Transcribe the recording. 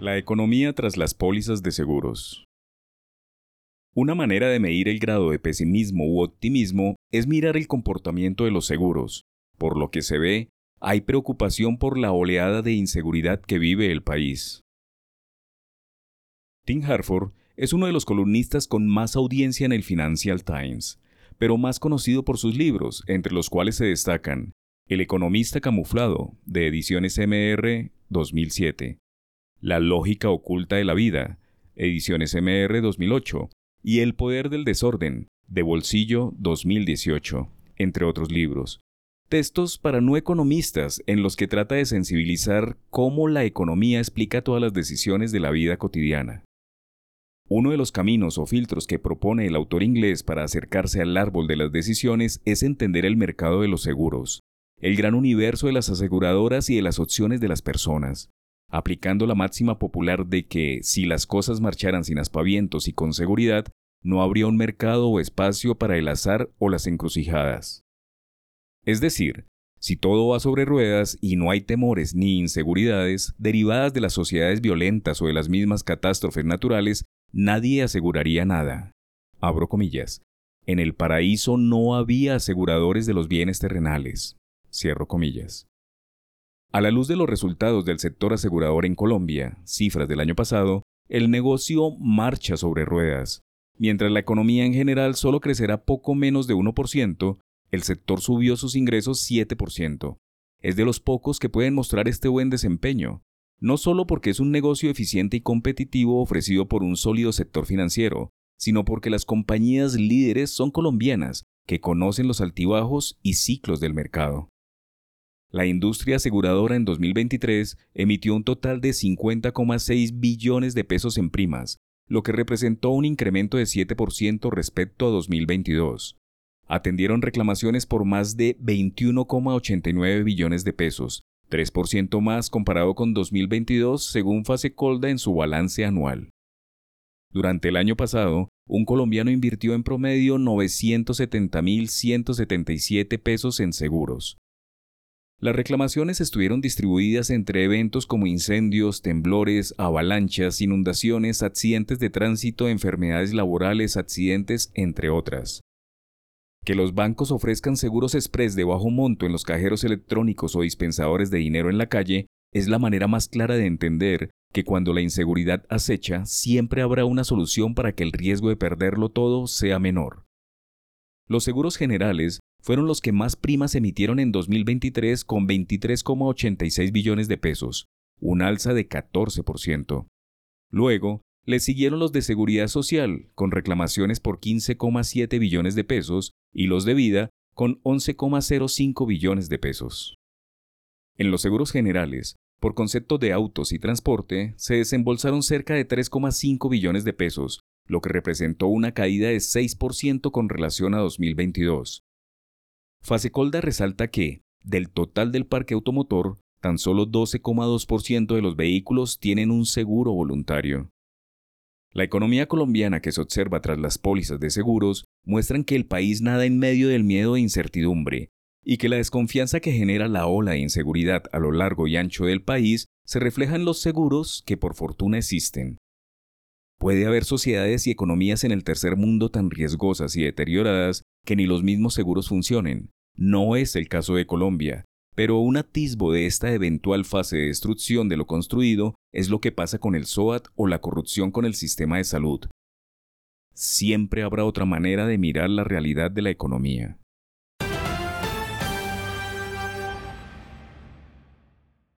La economía tras las pólizas de seguros. Una manera de medir el grado de pesimismo u optimismo es mirar el comportamiento de los seguros. Por lo que se ve, hay preocupación por la oleada de inseguridad que vive el país. Tim Harford es uno de los columnistas con más audiencia en el Financial Times, pero más conocido por sus libros, entre los cuales se destacan El economista camuflado, de ediciones MR 2007, La lógica oculta de la vida, ediciones MR 2008, y El poder del desorden, de Bolsillo 2018, entre otros libros. Textos para no economistas en los que trata de sensibilizar cómo la economía explica todas las decisiones de la vida cotidiana. Uno de los caminos o filtros que propone el autor inglés para acercarse al árbol de las decisiones es entender el mercado de los seguros, el gran universo de las aseguradoras y de las opciones de las personas, aplicando la máxima popular de que si las cosas marcharan sin aspavientos y con seguridad, no habría un mercado o espacio para el azar o las encrucijadas. Es decir, si todo va sobre ruedas y no hay temores ni inseguridades derivadas de las sociedades violentas o de las mismas catástrofes naturales, nadie aseguraría nada. Abro comillas. En el paraíso no había aseguradores de los bienes terrenales. Cierro comillas. A la luz de los resultados del sector asegurador en Colombia, cifras del año pasado, el negocio marcha sobre ruedas. Mientras la economía en general solo crecerá poco menos de 1%, el sector subió sus ingresos 7%. Es de los pocos que pueden mostrar este buen desempeño, no solo porque es un negocio eficiente y competitivo ofrecido por un sólido sector financiero, sino porque las compañías líderes son colombianas, que conocen los altibajos y ciclos del mercado. La industria aseguradora en 2023 emitió un total de 50,6 billones de pesos en primas, lo que representó un incremento de 7% respecto a 2022. Atendieron reclamaciones por más de 21,89 billones de pesos, 3% más comparado con 2022 según Fase Colda en su balance anual. Durante el año pasado, un colombiano invirtió en promedio 970.177 pesos en seguros. Las reclamaciones estuvieron distribuidas entre eventos como incendios, temblores, avalanchas, inundaciones, accidentes de tránsito, enfermedades laborales, accidentes, entre otras. Que los bancos ofrezcan seguros express de bajo monto en los cajeros electrónicos o dispensadores de dinero en la calle es la manera más clara de entender que cuando la inseguridad acecha, siempre habrá una solución para que el riesgo de perderlo todo sea menor. Los seguros generales fueron los que más primas emitieron en 2023 con 23,86 billones de pesos, un alza de 14%. Luego, le siguieron los de seguridad social, con reclamaciones por 15,7 billones de pesos, y los de vida, con 11,05 billones de pesos. En los seguros generales, por concepto de autos y transporte, se desembolsaron cerca de 3,5 billones de pesos, lo que representó una caída de 6% con relación a 2022. Fasecolda resalta que, del total del parque automotor, tan solo 12,2% de los vehículos tienen un seguro voluntario. La economía colombiana que se observa tras las pólizas de seguros muestran que el país nada en medio del miedo e incertidumbre, y que la desconfianza que genera la ola de inseguridad a lo largo y ancho del país se refleja en los seguros que por fortuna existen. Puede haber sociedades y economías en el tercer mundo tan riesgosas y deterioradas que ni los mismos seguros funcionen. No es el caso de Colombia, pero un atisbo de esta eventual fase de destrucción de lo construido es lo que pasa con el SOAT o la corrupción con el sistema de salud. Siempre habrá otra manera de mirar la realidad de la economía.